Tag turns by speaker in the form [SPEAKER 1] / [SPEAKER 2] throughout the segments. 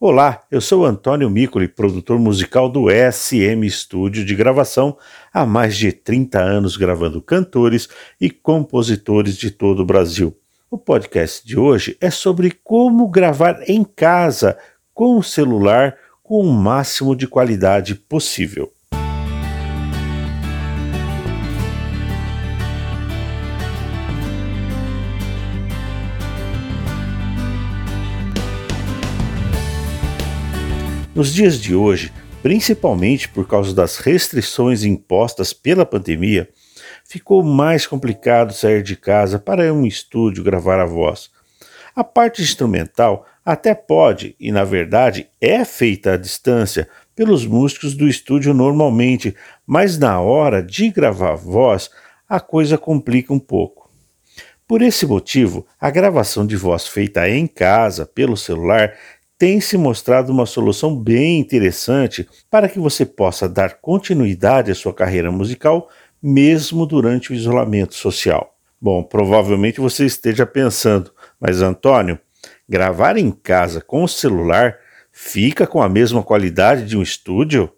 [SPEAKER 1] Olá, eu sou Antônio Micoli, produtor musical do SM Estúdio de gravação, há mais de 30 anos gravando cantores e compositores de todo o Brasil. O podcast de hoje é sobre como gravar em casa com o celular com o máximo de qualidade possível. Nos dias de hoje, principalmente por causa das restrições impostas pela pandemia, ficou mais complicado sair de casa para um estúdio gravar a voz. A parte instrumental até pode, e na verdade é feita à distância pelos músicos do estúdio normalmente, mas na hora de gravar a voz, a coisa complica um pouco. Por esse motivo, a gravação de voz feita em casa pelo celular tem se mostrado uma solução bem interessante para que você possa dar continuidade à sua carreira musical mesmo durante o isolamento social. Bom, provavelmente você esteja pensando, mas Antônio, gravar em casa com o celular fica com a mesma qualidade de um estúdio?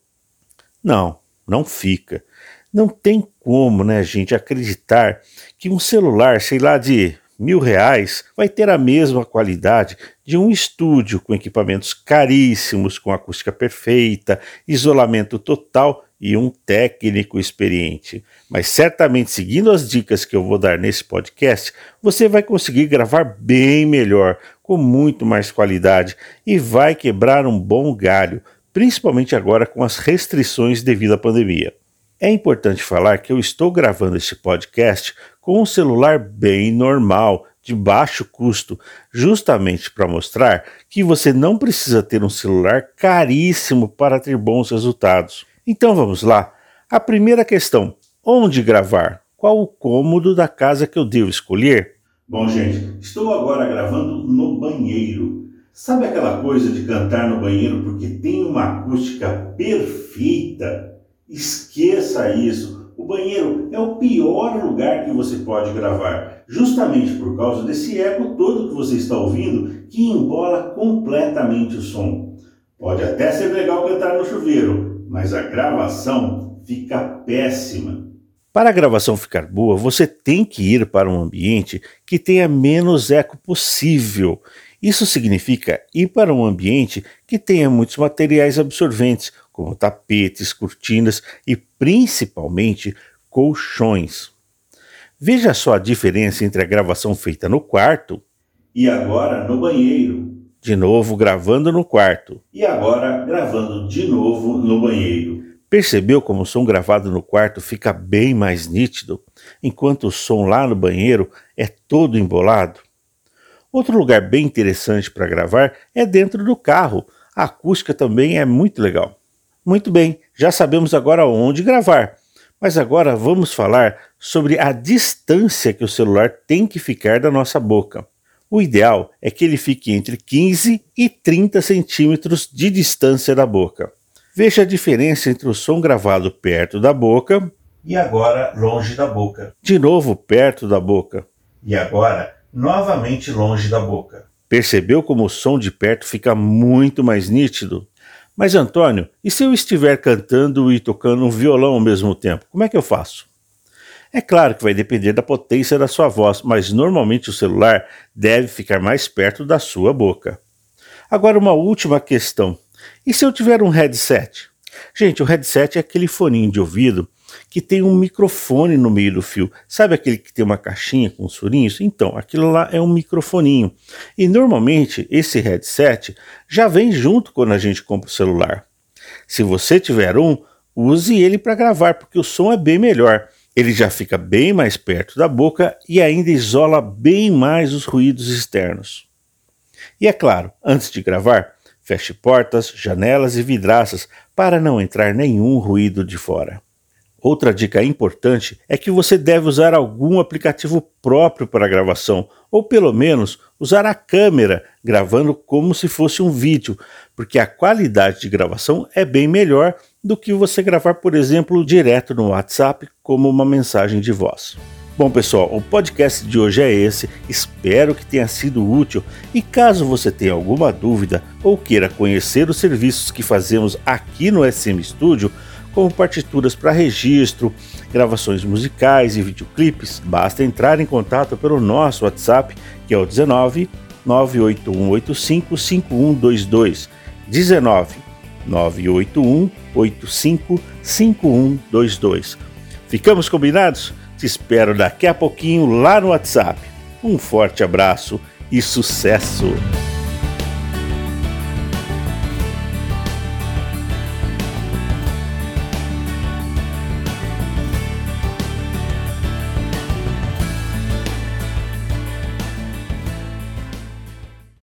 [SPEAKER 1] Não, não fica. Não tem como, né, gente, acreditar que um celular, sei lá, de mil reais vai ter a mesma qualidade de um estúdio com equipamentos caríssimos, com acústica perfeita, isolamento total e um técnico experiente. Mas certamente, seguindo as dicas que eu vou dar nesse podcast, você vai conseguir gravar bem melhor, com muito mais qualidade e vai quebrar um bom galho, principalmente agora com as restrições devido à pandemia. É importante falar que eu estou gravando este podcast com um celular bem normal, de baixo custo, justamente para mostrar que você não precisa ter um celular caríssimo para ter bons resultados. Então vamos lá. A primeira questão: onde gravar? Qual o cômodo da casa que eu devo escolher?
[SPEAKER 2] Bom, gente, estou agora gravando no banheiro. Sabe aquela coisa de cantar no banheiro porque tem uma acústica perfeita? Esqueça isso. O banheiro é o pior lugar que você pode gravar, justamente por causa desse eco todo que você está ouvindo que embola completamente o som. Pode até ser legal cantar no chuveiro, mas a gravação fica péssima.
[SPEAKER 1] Para a gravação ficar boa, você tem que ir para um ambiente que tenha menos eco possível. Isso significa ir para um ambiente que tenha muitos materiais absorventes, como tapetes, cortinas e principalmente colchões. Veja só a diferença entre a gravação feita no quarto
[SPEAKER 2] e agora no banheiro.
[SPEAKER 1] De novo gravando no quarto.
[SPEAKER 2] E agora gravando de novo no banheiro.
[SPEAKER 1] Percebeu como o som gravado no quarto fica bem mais nítido, enquanto o som lá no banheiro é todo embolado? Outro lugar bem interessante para gravar é dentro do carro. A acústica também é muito legal. Muito bem, já sabemos agora onde gravar. Mas agora vamos falar sobre a distância que o celular tem que ficar da nossa boca. O ideal é que ele fique entre 15 e 30 centímetros de distância da boca. Veja a diferença entre o som gravado perto da boca
[SPEAKER 2] e agora longe da boca.
[SPEAKER 1] De novo perto da boca.
[SPEAKER 2] E agora novamente longe da boca.
[SPEAKER 1] Percebeu como o som de perto fica muito mais nítido? Mas Antônio, e se eu estiver cantando e tocando um violão ao mesmo tempo, como é que eu faço? É claro que vai depender da potência da sua voz, mas normalmente o celular deve ficar mais perto da sua boca. Agora, uma última questão: e se eu tiver um headset? Gente, o headset é aquele foninho de ouvido que tem um microfone no meio do fio. Sabe aquele que tem uma caixinha com os furinhos? Então, aquilo lá é um microfoninho. E normalmente esse headset já vem junto quando a gente compra o celular. Se você tiver um, use ele para gravar, porque o som é bem melhor. Ele já fica bem mais perto da boca e ainda isola bem mais os ruídos externos. E é claro, antes de gravar, feche portas, janelas e vidraças para não entrar nenhum ruído de fora. Outra dica importante é que você deve usar algum aplicativo próprio para gravação, ou pelo menos usar a câmera gravando como se fosse um vídeo, porque a qualidade de gravação é bem melhor do que você gravar, por exemplo, direto no WhatsApp como uma mensagem de voz. Bom, pessoal, o podcast de hoje é esse. Espero que tenha sido útil. E caso você tenha alguma dúvida ou queira conhecer os serviços que fazemos aqui no SM Studio, como partituras para registro, gravações musicais e videoclipes, basta entrar em contato pelo nosso WhatsApp, que é o 19 98185 5122. 19 981 85 5122. Ficamos combinados? Te espero daqui a pouquinho lá no WhatsApp. Um forte abraço e sucesso!